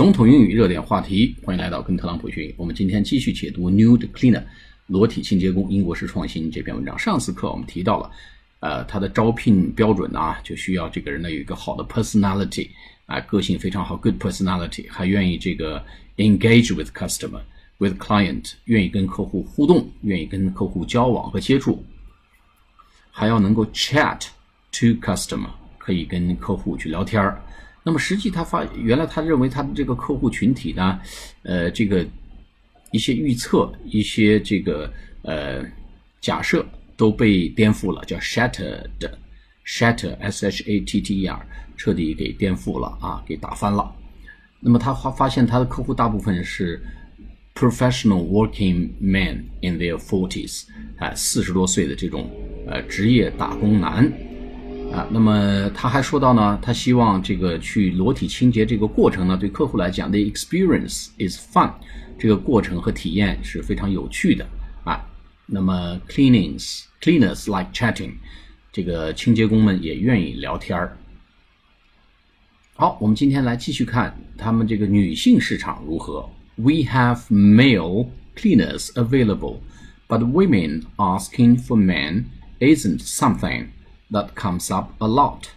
总统英语热点话题，欢迎来到跟特朗普学英语。我们今天继续解读《Nude Cleaner》裸体清洁工，英国式创新这篇文章。上次课我们提到了，呃，他的招聘标准啊，就需要这个人呢有一个好的 personality 啊，个性非常好，good personality，还愿意这个 engage with customer，with client，愿意跟客户互动，愿意跟客户交往和接触，还要能够 chat to customer，可以跟客户去聊天儿。那么实际他发，原来他认为他的这个客户群体呢，呃，这个一些预测、一些这个呃假设都被颠覆了，叫 shattered，shatter，s h a t t e r，彻底给颠覆了啊，给打翻了。那么他发发现他的客户大部分是 professional working men in their forties，啊，四十多岁的这种呃职业打工男。啊，那么他还说到呢，他希望这个去裸体清洁这个过程呢，对客户来讲，the experience is fun，这个过程和体验是非常有趣的啊。那么 cleanings cleaners like chatting，这个清洁工们也愿意聊天儿。好，我们今天来继续看他们这个女性市场如何。We have male cleaners available, but women asking for men isn't something. that comes up a lot.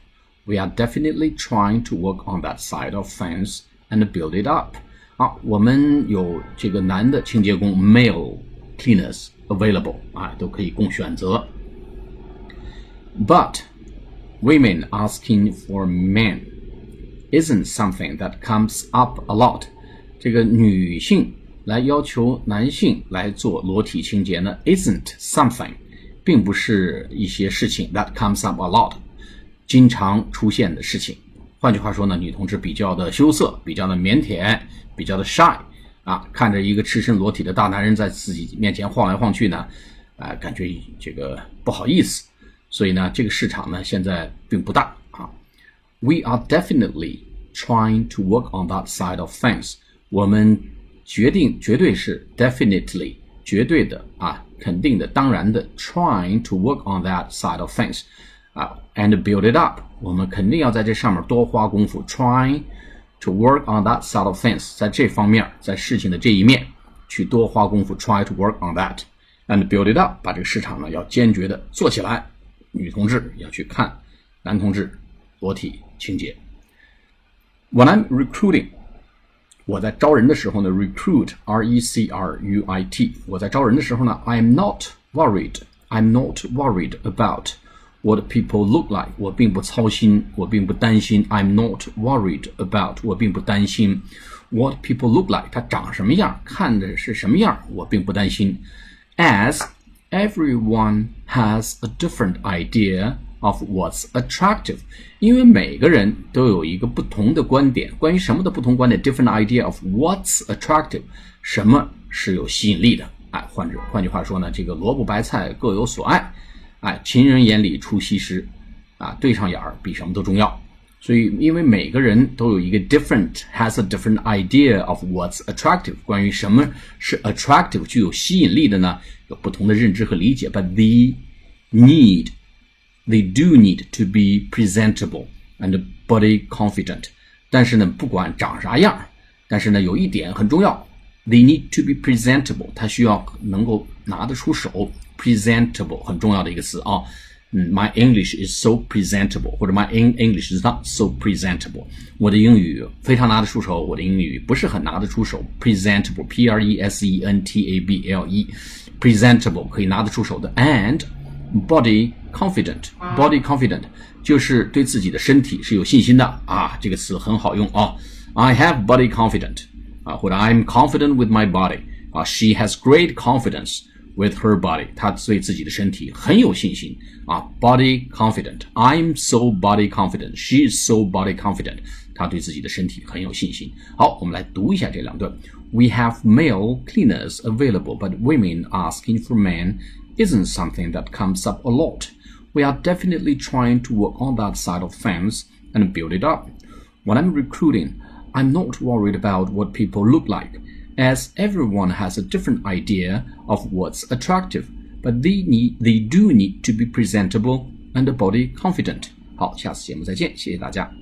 We are definitely trying to work on that side of things and build it up. 好，我们有这个男的清洁工 male cleaners available 啊，都可以供选择。But women asking for men isn't something that comes up a lot. 这个女性来要求男性来做裸体清洁呢，isn't something 并不是一些事情 that comes up a lot，经常出现的事情。换句话说呢，女同志比较的羞涩，比较的腼腆，比较的 shy 啊，看着一个赤身裸体的大男人在自己面前晃来晃去呢，啊，感觉这个不好意思。所以呢，这个市场呢现在并不大啊。We are definitely trying to work on that side of things。我们决定绝对是 definitely 绝对的啊。肯定的、当然的，trying to work on that side of things，啊，and build it up。我们肯定要在这上面多花功夫，trying to work on that side of things，在这方面，在事情的这一面去多花功夫，try to work on that，and build it up，把这个市场呢要坚决的做起来。女同志要去看男同志裸体清洁。When I'm recruiting。我在招人的时候呢，recruit R E C R U I T。我在招人的时候呢，I'm not worried. I'm not worried about what people look like. 我并不操心，我并不担心。I'm not worried about 我并不担心 what people look like. 他长什么样，看着是什么样，我并不担心。As everyone has a different idea of what's attractive，因为每个人都有一个不同的观点，关于什么的不同观点，different idea of what's attractive，什么是有吸引力的？哎，换着换句话说呢，这个萝卜白菜各有所爱，哎，情人眼里出西施，啊，对上眼儿比什么都重要。所以，因为每个人都有一个 different has a different idea of what's attractive，关于什么是 attractive 具有吸引力的呢？有不同的认知和理解，but they need They do need to be presentable and body confident。但是呢，不管长啥样，但是呢，有一点很重要，they need to be presentable。它需要能够拿得出手，presentable 很重要的一个词啊。嗯，My English is so presentable，或者 My English is not so presentable。我的英语非常拿得出手，我的英语不是很拿得出手。Presentable，P R E S E N T A B L E，presentable 可以拿得出手的，and body confident body confident 就是对自己的身体是有信心的啊，这个词很好用啊。I have body confident 啊，或者 I'm confident with my body 啊。She has great confidence with her body，她对自己的身体很有信心啊。Body confident I'm so body confident she is so body confident 她对自己的身体很有信心。好，我们来读一下这两段。We have male cleaners available, but women asking for men isn't something that comes up a lot. We are definitely trying to work on that side of things and build it up. When I'm recruiting, I'm not worried about what people look like, as everyone has a different idea of what's attractive, but they need they do need to be presentable and body confident. 好，下次节目再见，谢谢大家。